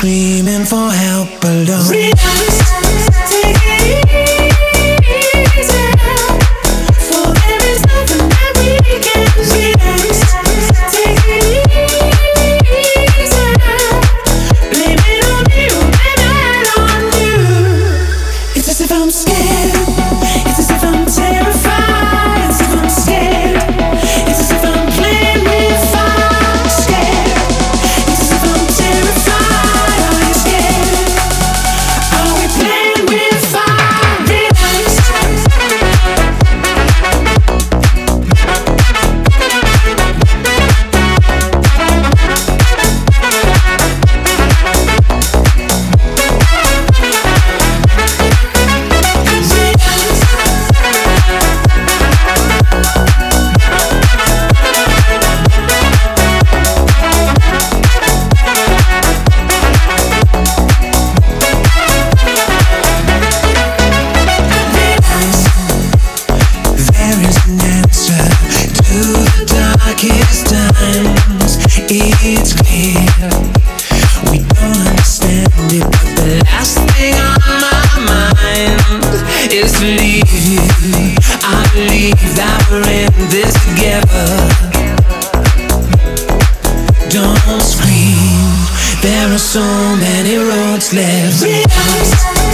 screaming for help alone. times, it's clear we don't understand it. But the last thing on my mind is to leave you. I believe that we're in this together. Don't scream. There are so many roads left.